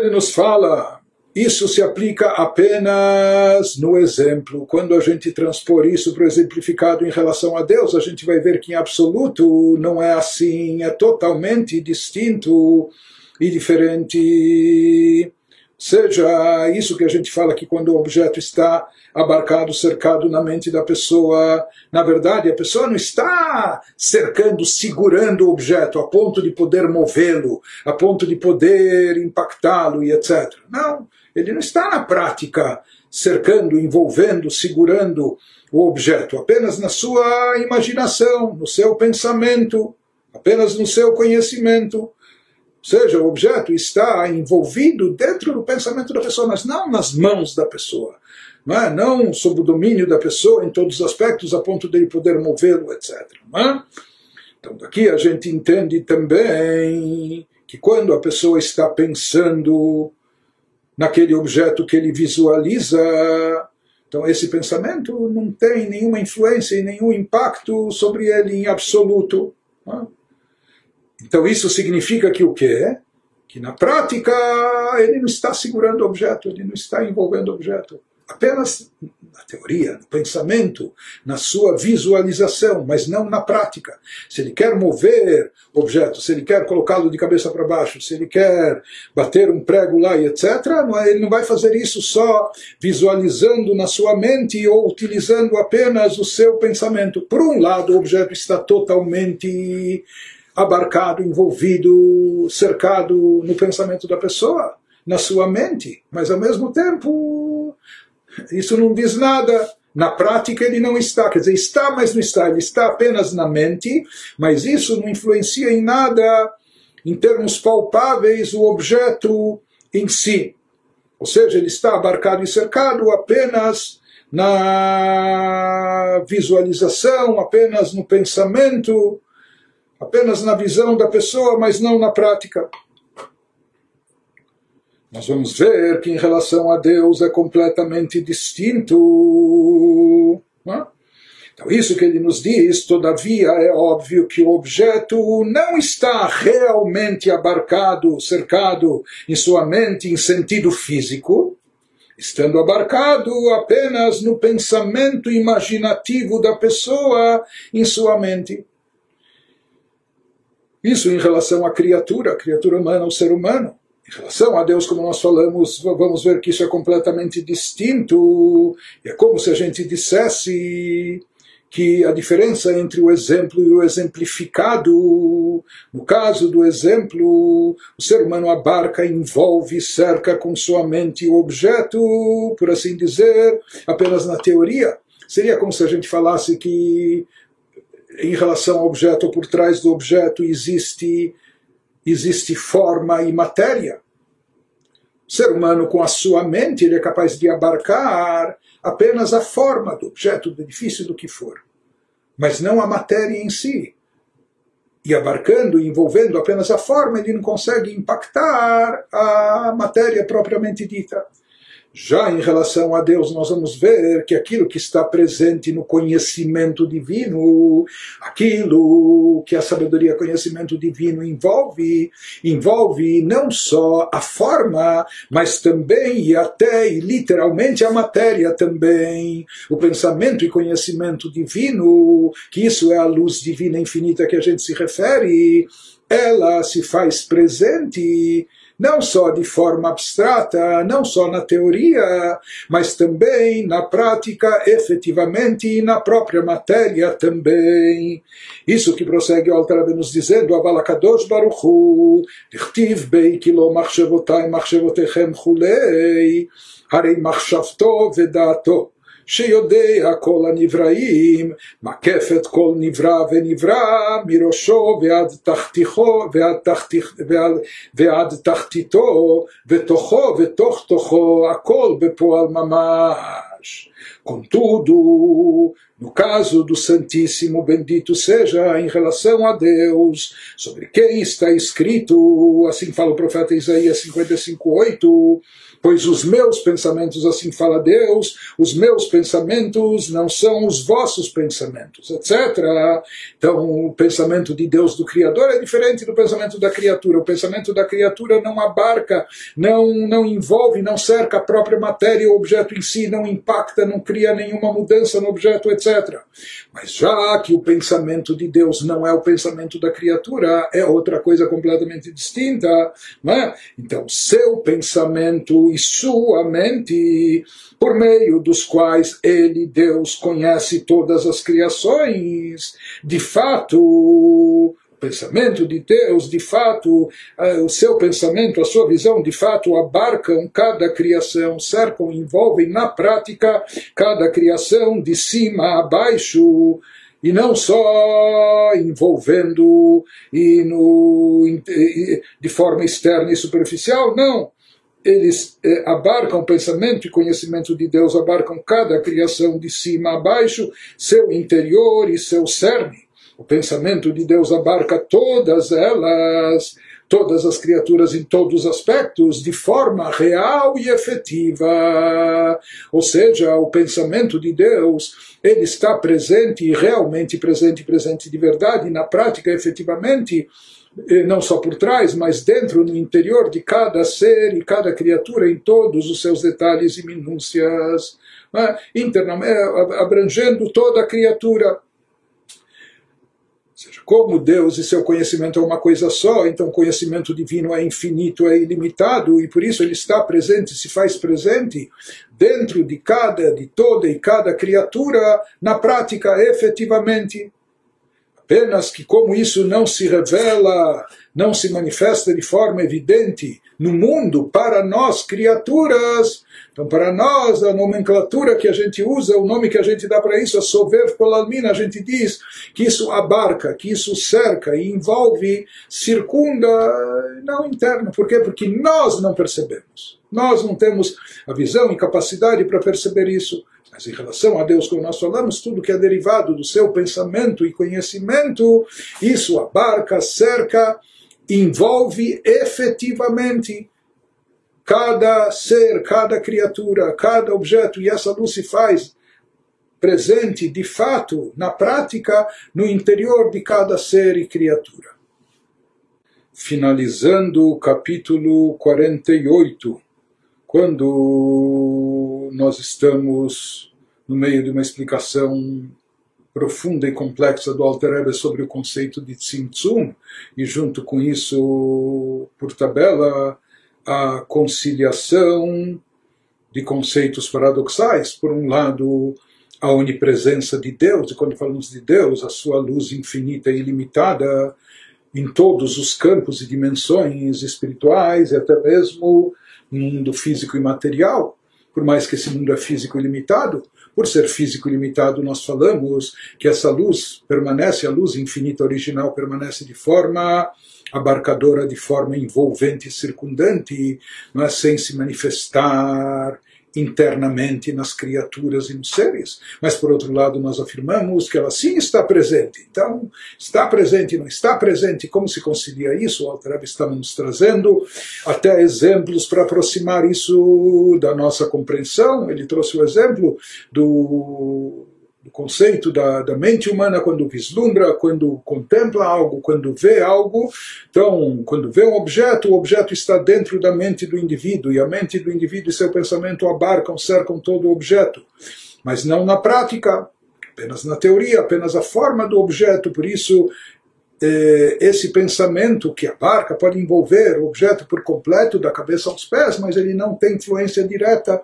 ele nos fala, isso se aplica apenas no exemplo. Quando a gente transpor isso para o exemplificado em relação a Deus, a gente vai ver que em absoluto não é assim, é totalmente distinto e diferente. Seja isso que a gente fala que quando o objeto está abarcado, cercado na mente da pessoa, na verdade a pessoa não está cercando, segurando o objeto a ponto de poder movê-lo, a ponto de poder impactá-lo e etc. Não, ele não está na prática cercando, envolvendo, segurando o objeto, apenas na sua imaginação, no seu pensamento, apenas no seu conhecimento. Ou seja, o objeto está envolvido dentro do pensamento da pessoa, mas não nas mãos da pessoa. Não, é? não sob o domínio da pessoa em todos os aspectos, a ponto de ele poder movê-lo, etc. É? Então, daqui a gente entende também que quando a pessoa está pensando naquele objeto que ele visualiza, então esse pensamento não tem nenhuma influência e nenhum impacto sobre ele em absoluto. É? Então isso significa que o quê? Que na prática ele não está segurando objeto, ele não está envolvendo objeto. Apenas na teoria, no pensamento, na sua visualização, mas não na prática. Se ele quer mover objeto, se ele quer colocá-lo de cabeça para baixo, se ele quer bater um prego lá e etc., é, ele não vai fazer isso só visualizando na sua mente ou utilizando apenas o seu pensamento. Por um lado, o objeto está totalmente abarcado, envolvido, cercado no pensamento da pessoa, na sua mente, mas ao mesmo tempo isso não diz nada. Na prática ele não está, quer dizer, está, mas não está, ele está apenas na mente, mas isso não influencia em nada, em termos palpáveis, o objeto em si. Ou seja, ele está abarcado e cercado apenas na visualização, apenas no pensamento, apenas na visão da pessoa, mas não na prática. Nós vamos ver que em relação a Deus é completamente distinto. Então, isso que ele nos diz, todavia, é óbvio que o objeto não está realmente abarcado, cercado em sua mente em sentido físico, estando abarcado apenas no pensamento imaginativo da pessoa em sua mente. Isso em relação à criatura, a criatura humana, o ser humano. Em relação a Deus, como nós falamos, vamos ver que isso é completamente distinto. É como se a gente dissesse que a diferença entre o exemplo e o exemplificado, no caso do exemplo, o ser humano abarca, envolve, cerca com sua mente o objeto, por assim dizer, apenas na teoria. Seria como se a gente falasse que em relação ao objeto ou por trás do objeto existe existe forma e matéria. O ser humano com a sua mente ele é capaz de abarcar apenas a forma do objeto, do edifício, do que for, mas não a matéria em si. E abarcando e envolvendo apenas a forma, ele não consegue impactar a matéria propriamente dita. Já em relação a Deus, nós vamos ver que aquilo que está presente no conhecimento divino, aquilo que a sabedoria, conhecimento divino envolve, envolve não só a forma, mas também e até e literalmente a matéria também. O pensamento e conhecimento divino, que isso é a luz divina infinita que a gente se refere, ela se faz presente não só de forma abstrata, não só na teoria, mas também na prática, efetivamente, e na própria matéria também. Isso que prossegue o Altarabé nos dizendo, Abalakadosh Baruchu, Dichtiv bei kilo machshevotai machshevotechem chulei, harei machshavto vedato. שיודע כל הנבראים, מקף את כל נברא ונברא מראשו ועד תחתיכו ועד, תחתיך, ועד, ועד תחתיתו ותוכו ותוך תוכו הכל בפועל ממש. Contudo, no caso do Santíssimo, bendito seja em relação a Deus, sobre quem está escrito, assim fala o profeta Isaías 55:8, Pois os meus pensamentos, assim fala Deus, os meus pensamentos não são os vossos pensamentos, etc. Então, o pensamento de Deus do Criador é diferente do pensamento da criatura. O pensamento da criatura não abarca, não, não envolve, não cerca a própria matéria, o objeto em si, não impacta, não cria nenhuma mudança no objeto, etc. Mas já que o pensamento de Deus não é o pensamento da criatura, é outra coisa completamente distinta. Né? Então, seu pensamento e sua mente, por meio dos quais ele, Deus, conhece todas as criações, de fato, pensamento de Deus, de fato, o seu pensamento, a sua visão, de fato, abarcam cada criação, cercam, envolvem na prática cada criação de cima a baixo, e não só envolvendo e no, de forma externa e superficial, não. Eles eh, abarcam pensamento e conhecimento de Deus, abarcam cada criação de cima a baixo, seu interior e seu cerne. O pensamento de Deus abarca todas elas, todas as criaturas em todos os aspectos, de forma real e efetiva. Ou seja, o pensamento de Deus, ele está presente realmente presente, presente de verdade, na prática, efetivamente, não só por trás, mas dentro, no interior de cada ser e cada criatura, em todos os seus detalhes e minúcias, né? internamente, abrangendo toda a criatura seja, como Deus e seu conhecimento é uma coisa só, então o conhecimento divino é infinito, é ilimitado, e por isso ele está presente, se faz presente dentro de cada, de toda e cada criatura, na prática, efetivamente. Apenas que, como isso não se revela, não se manifesta de forma evidente no mundo para nós, criaturas, então, para nós, a nomenclatura que a gente usa, o nome que a gente dá para isso é Sover Polalmina, a gente diz que isso abarca, que isso cerca e envolve, circunda, não interno. Por quê? Porque nós não percebemos. Nós não temos a visão e capacidade para perceber isso. Mas em relação a Deus, como nós falamos, tudo que é derivado do seu pensamento e conhecimento, isso abarca, cerca, envolve efetivamente cada ser, cada criatura, cada objeto, e essa luz se faz presente de fato, na prática, no interior de cada ser e criatura. Finalizando o capítulo 48, quando nós estamos no meio de uma explicação profunda e complexa do Alter Rebbe sobre o conceito de Tzimtzum, e junto com isso, por tabela, a conciliação de conceitos paradoxais. Por um lado, a onipresença de Deus, e quando falamos de Deus, a sua luz infinita e ilimitada em todos os campos e dimensões espirituais e até mesmo no mundo físico e material. Por mais que esse mundo é físico e limitado, por ser físico e limitado, nós falamos que essa luz permanece, a luz infinita original permanece de forma abarcadora de forma envolvente e circundante, não é? Sem se manifestar internamente nas criaturas e nos seres. Mas, por outro lado, nós afirmamos que ela sim está presente. Então, está presente, não está presente, como se concilia isso? O Altareb está nos trazendo até exemplos para aproximar isso da nossa compreensão. Ele trouxe o exemplo do do conceito da, da mente humana quando vislumbra, quando contempla algo, quando vê algo. Então, quando vê um objeto, o objeto está dentro da mente do indivíduo, e a mente do indivíduo e seu pensamento abarcam, cercam todo o objeto. Mas não na prática, apenas na teoria, apenas a forma do objeto. Por isso, eh, esse pensamento que abarca pode envolver o objeto por completo, da cabeça aos pés, mas ele não tem influência direta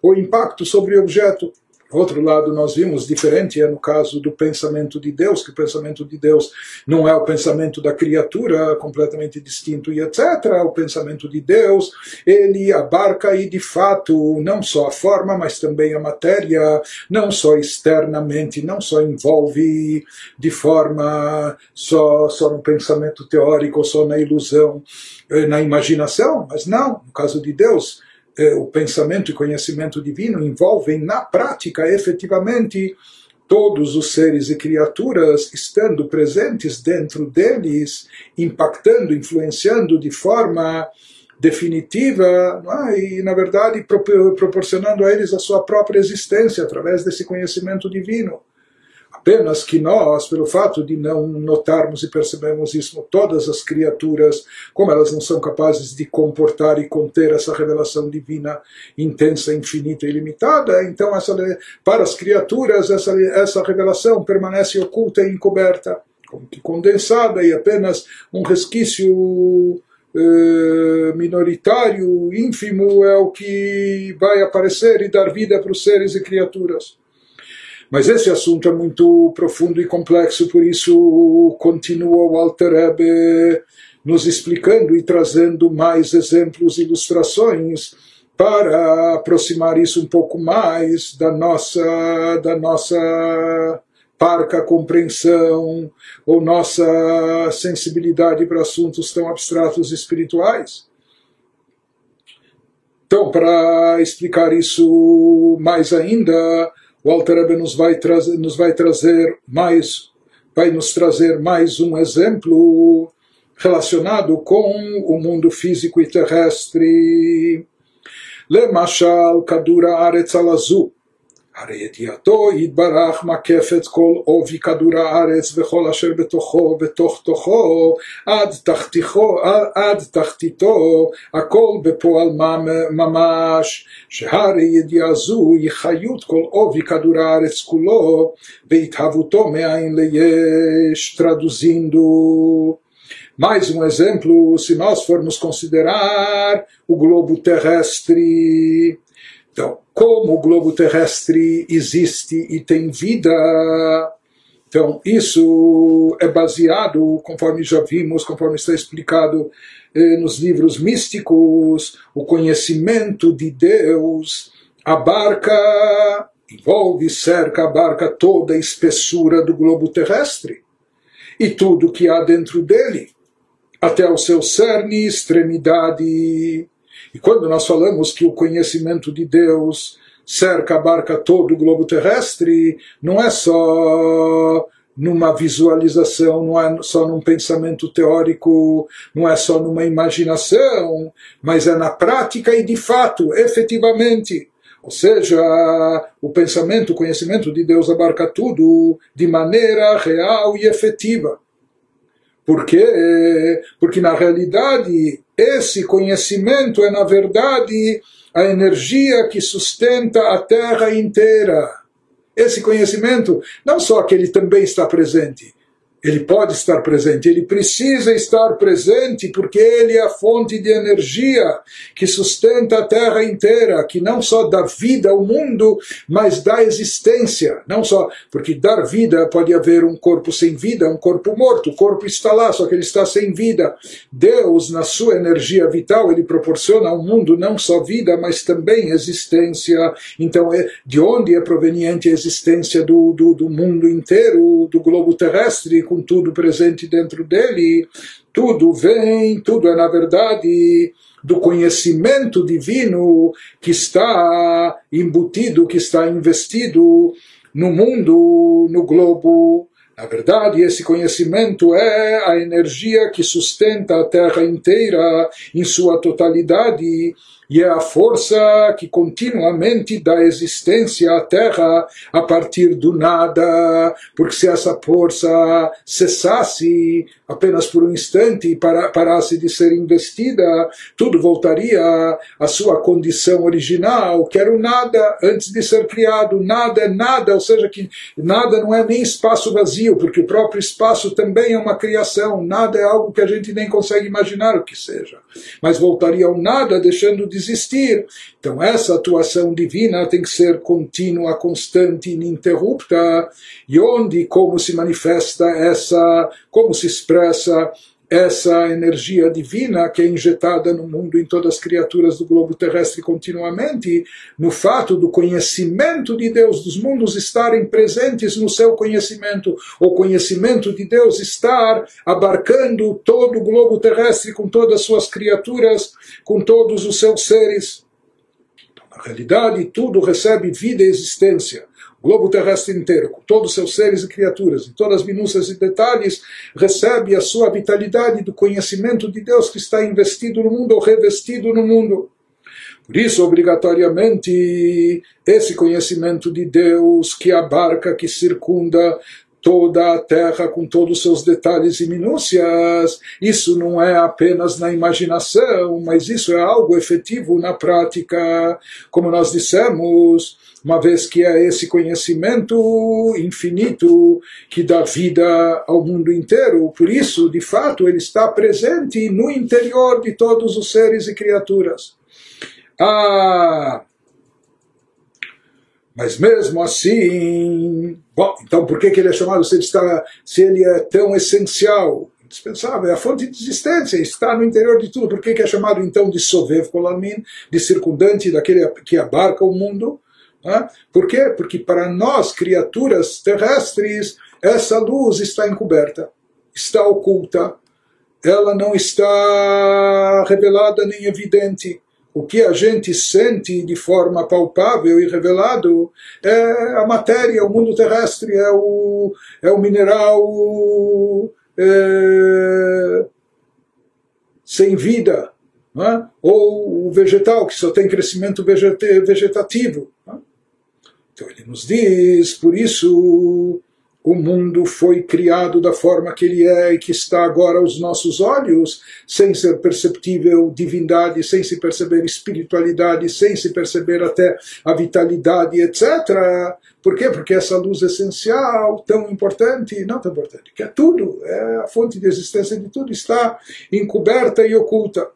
ou impacto sobre o objeto outro lado, nós vimos diferente é no caso do pensamento de Deus, que o pensamento de Deus não é o pensamento da criatura, completamente distinto e etc. O pensamento de Deus, ele abarca e de fato não só a forma, mas também a matéria, não só externamente, não só envolve de forma só, só no pensamento teórico, só na ilusão, eh, na imaginação, mas não, no caso de Deus, eh, o pensamento e conhecimento divino envolvem na prática efetivamente todos os seres e criaturas estando presentes dentro deles, impactando, influenciando de forma definitiva, é? e na verdade proporcionando a eles a sua própria existência através desse conhecimento divino. Apenas que nós, pelo fato de não notarmos e percebermos isso, todas as criaturas, como elas não são capazes de comportar e conter essa revelação divina intensa, infinita e ilimitada, então essa, para as criaturas essa, essa revelação permanece oculta e encoberta, como que condensada e apenas um resquício eh, minoritário, ínfimo, é o que vai aparecer e dar vida para os seres e criaturas. Mas esse assunto é muito profundo e complexo, por isso continua o Alter Rebbe nos explicando e trazendo mais exemplos, ilustrações para aproximar isso um pouco mais da nossa da nossa parca compreensão ou nossa sensibilidade para assuntos tão abstratos e espirituais. Então, para explicar isso mais ainda, o Alter nos vai trazer, nos vai trazer mais, vai nos trazer mais um exemplo relacionado com o mundo físico e terrestre. Lemashal Kadura Aretz Alazu. הרי ידיעתו יתברך מקפת כל עובי כדור הארץ וכל אשר בתוכו בתוך תוכו עד, תחתיכו, עד תחתיתו הכל בפועל ממש שהרי ידיעה זו היא חיות כל עובי כדור הארץ כולו והתהוותו מאין ליש traduzindo Mais um exemplo, se nós formos considerar o globo terrestre, então, como o globo terrestre existe e tem vida, então isso é baseado, conforme já vimos, conforme está explicado eh, nos livros místicos, o conhecimento de Deus abarca, envolve, cerca, abarca toda a espessura do globo terrestre. E tudo que há dentro dele, até o seu cerne, extremidade e quando nós falamos que o conhecimento de Deus cerca, abarca todo o globo terrestre, não é só numa visualização, não é só num pensamento teórico, não é só numa imaginação, mas é na prática e de fato, efetivamente. Ou seja, o pensamento, o conhecimento de Deus abarca tudo de maneira real e efetiva. Por quê? Porque na realidade esse conhecimento é na verdade a energia que sustenta a Terra inteira. Esse conhecimento, não só que ele também está presente, ele pode estar presente, ele precisa estar presente porque ele é a fonte de energia que sustenta a terra inteira, que não só dá vida ao mundo, mas dá existência. Não só porque dar vida pode haver um corpo sem vida, um corpo morto, o corpo está lá, só que ele está sem vida. Deus, na sua energia vital, ele proporciona ao mundo não só vida, mas também existência. Então, é, de onde é proveniente a existência do, do, do mundo inteiro, do globo terrestre? Com tudo presente dentro dele, tudo vem, tudo é na verdade do conhecimento divino que está embutido, que está investido no mundo, no globo. Na verdade, esse conhecimento é a energia que sustenta a Terra inteira em sua totalidade e é a força que continuamente dá existência à Terra a partir do nada, porque se essa força cessasse apenas por um instante e parasse de ser investida, tudo voltaria à sua condição original, que era o nada antes de ser criado. Nada é nada, ou seja, que nada não é nem espaço vazio, porque o próprio espaço também é uma criação. Nada é algo que a gente nem consegue imaginar o que seja. Mas voltaria ao nada, deixando de existir. Então essa atuação divina tem que ser contínua, constante, ininterrupta, e onde, como se manifesta essa, como se expressa essa energia divina que é injetada no mundo em todas as criaturas do globo terrestre continuamente, no fato do conhecimento de Deus, dos mundos estarem presentes no seu conhecimento, o conhecimento de Deus estar abarcando todo o globo terrestre com todas as suas criaturas, com todos os seus seres. Na realidade, tudo recebe vida e existência. Globo terrestre inteiro, com todos os seus seres e criaturas, em todas as minúcias e detalhes, recebe a sua vitalidade do conhecimento de Deus que está investido no mundo ou revestido no mundo. Por isso, obrigatoriamente, esse conhecimento de Deus que abarca, que circunda toda a terra com todos os seus detalhes e minúcias, isso não é apenas na imaginação, mas isso é algo efetivo na prática. Como nós dissemos, uma vez que é esse conhecimento infinito que dá vida ao mundo inteiro, por isso, de fato, ele está presente no interior de todos os seres e criaturas. Ah, mas mesmo assim, bom, então por que, que ele é chamado se ele, está, se ele é tão essencial, indispensável, é a fonte de existência, está no interior de tudo, por que, que é chamado então de Sovev Kolamin, de circundante, daquele que abarca o mundo? Né? Por quê? Porque para nós, criaturas terrestres, essa luz está encoberta, está oculta, ela não está revelada nem evidente o que a gente sente de forma palpável e revelado é a matéria, o mundo terrestre, é o, é o mineral é, sem vida, é? ou o vegetal, que só tem crescimento vegetativo. É? Então ele nos diz, por isso o mundo foi criado da forma que ele é e que está agora aos nossos olhos, sem ser perceptível divindade, sem se perceber espiritualidade, sem se perceber até a vitalidade, etc. Por quê? Porque essa luz essencial, tão importante, não tão importante, que é tudo, é a fonte de existência de tudo, está encoberta e oculta.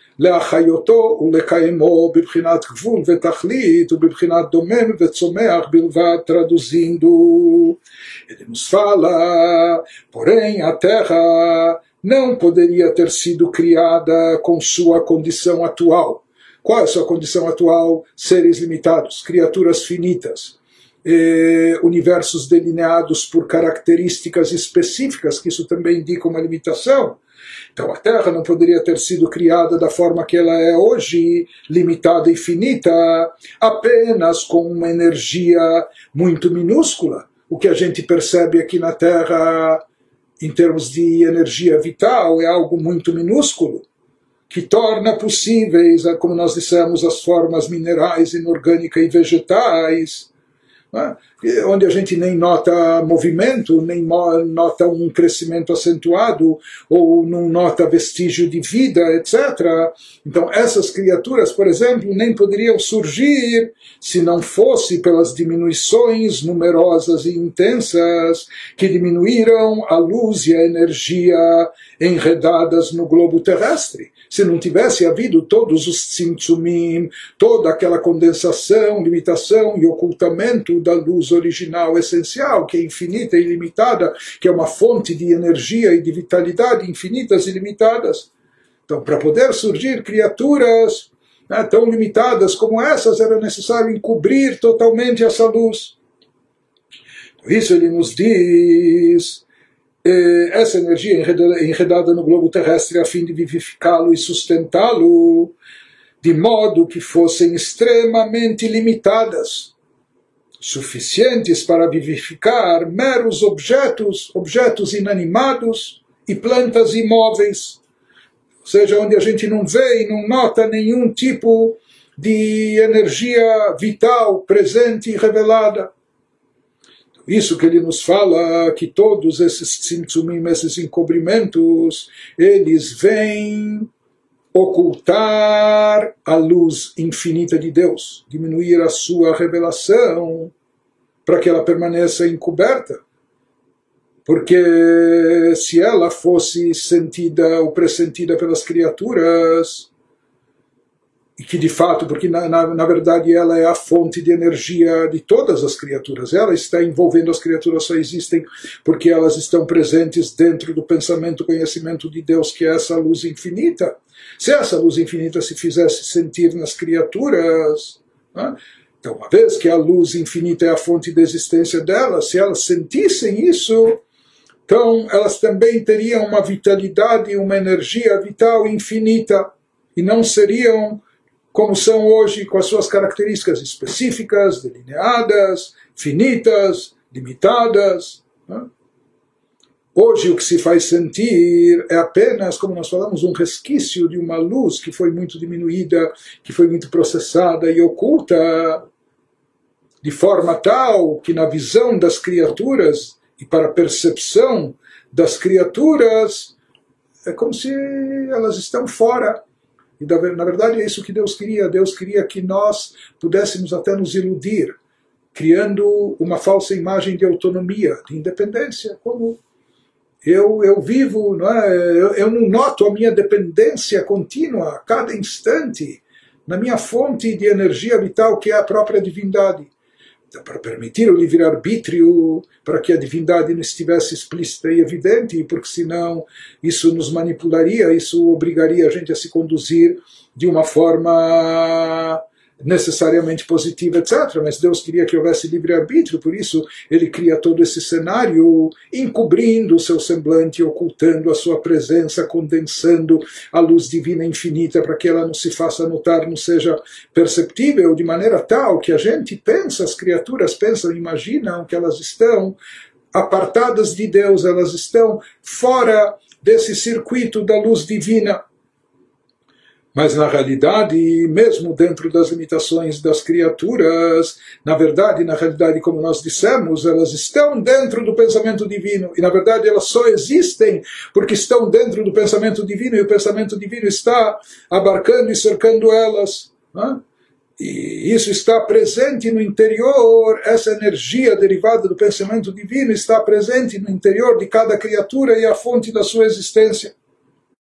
להחיותו ולקיימו בבחינת גבול ותכלית ובבחינת דומם וצומח בלבד traduzindo. Ele nos fala, porém a terra não poderia ter sido criada com sua condição atual. Qual é a sua condição atual? Seres limitados, criaturas finitas, eh, universos delineados por características específicas, que isso também indica uma limitação. então a Terra não poderia ter sido criada da forma que ela é hoje, limitada e finita, apenas com uma energia muito minúscula. O que a gente percebe aqui na Terra, em termos de energia vital, é algo muito minúsculo, que torna possíveis, como nós dissemos, as formas minerais, inorgânica e vegetais né? Onde a gente nem nota movimento, nem nota um crescimento acentuado, ou não nota vestígio de vida, etc. Então, essas criaturas, por exemplo, nem poderiam surgir se não fosse pelas diminuições numerosas e intensas que diminuíram a luz e a energia enredadas no globo terrestre se não tivesse havido todos os tzimtzumim, toda aquela condensação, limitação e ocultamento da luz original essencial, que é infinita e ilimitada, que é uma fonte de energia e de vitalidade infinitas e limitadas. Então, para poder surgir criaturas né, tão limitadas como essas, era necessário encobrir totalmente essa luz. Isso ele nos diz essa energia enredada no globo terrestre a fim de vivificá-lo e sustentá-lo de modo que fossem extremamente limitadas, suficientes para vivificar meros objetos, objetos inanimados e plantas imóveis, ou seja, onde a gente não vê e não nota nenhum tipo de energia vital presente e revelada. Isso que ele nos fala, que todos esses tzimtzumim, esses encobrimentos, eles vêm ocultar a luz infinita de Deus, diminuir a sua revelação para que ela permaneça encoberta. Porque se ela fosse sentida ou pressentida pelas criaturas, e que de fato, porque na, na, na, verdade ela é a fonte de energia de todas as criaturas, ela está envolvendo as criaturas, só existem porque elas estão presentes dentro do pensamento, conhecimento de Deus, que é essa luz infinita. Se essa luz infinita se fizesse sentir nas criaturas, né? então, uma vez que a luz infinita é a fonte de existência delas, se elas sentissem isso, então elas também teriam uma vitalidade, uma energia vital infinita e não seriam como são hoje, com as suas características específicas, delineadas, finitas, limitadas. Né? Hoje o que se faz sentir é apenas, como nós falamos, um resquício de uma luz que foi muito diminuída, que foi muito processada e oculta, de forma tal que na visão das criaturas e para a percepção das criaturas é como se elas estão fora e na verdade é isso que Deus queria. Deus queria que nós pudéssemos até nos iludir, criando uma falsa imagem de autonomia, de independência. Como eu, eu vivo, não é? eu, eu não noto a minha dependência contínua, a cada instante, na minha fonte de energia vital, que é a própria divindade para permitir o livre-arbítrio, para que a divindade não estivesse explícita e evidente, porque senão isso nos manipularia, isso obrigaria a gente a se conduzir de uma forma necessariamente positiva, etc. Mas Deus queria que houvesse livre-arbítrio, por isso ele cria todo esse cenário, encobrindo o seu semblante, ocultando a sua presença, condensando a luz divina infinita para que ela não se faça notar, não seja perceptível, de maneira tal que a gente pensa, as criaturas pensam, imaginam que elas estão apartadas de Deus, elas estão fora desse circuito da luz divina. Mas na realidade, mesmo dentro das limitações das criaturas, na verdade, na realidade, como nós dissemos, elas estão dentro do pensamento divino. E na verdade elas só existem porque estão dentro do pensamento divino e o pensamento divino está abarcando e cercando elas. Né? E isso está presente no interior, essa energia derivada do pensamento divino está presente no interior de cada criatura e a fonte da sua existência.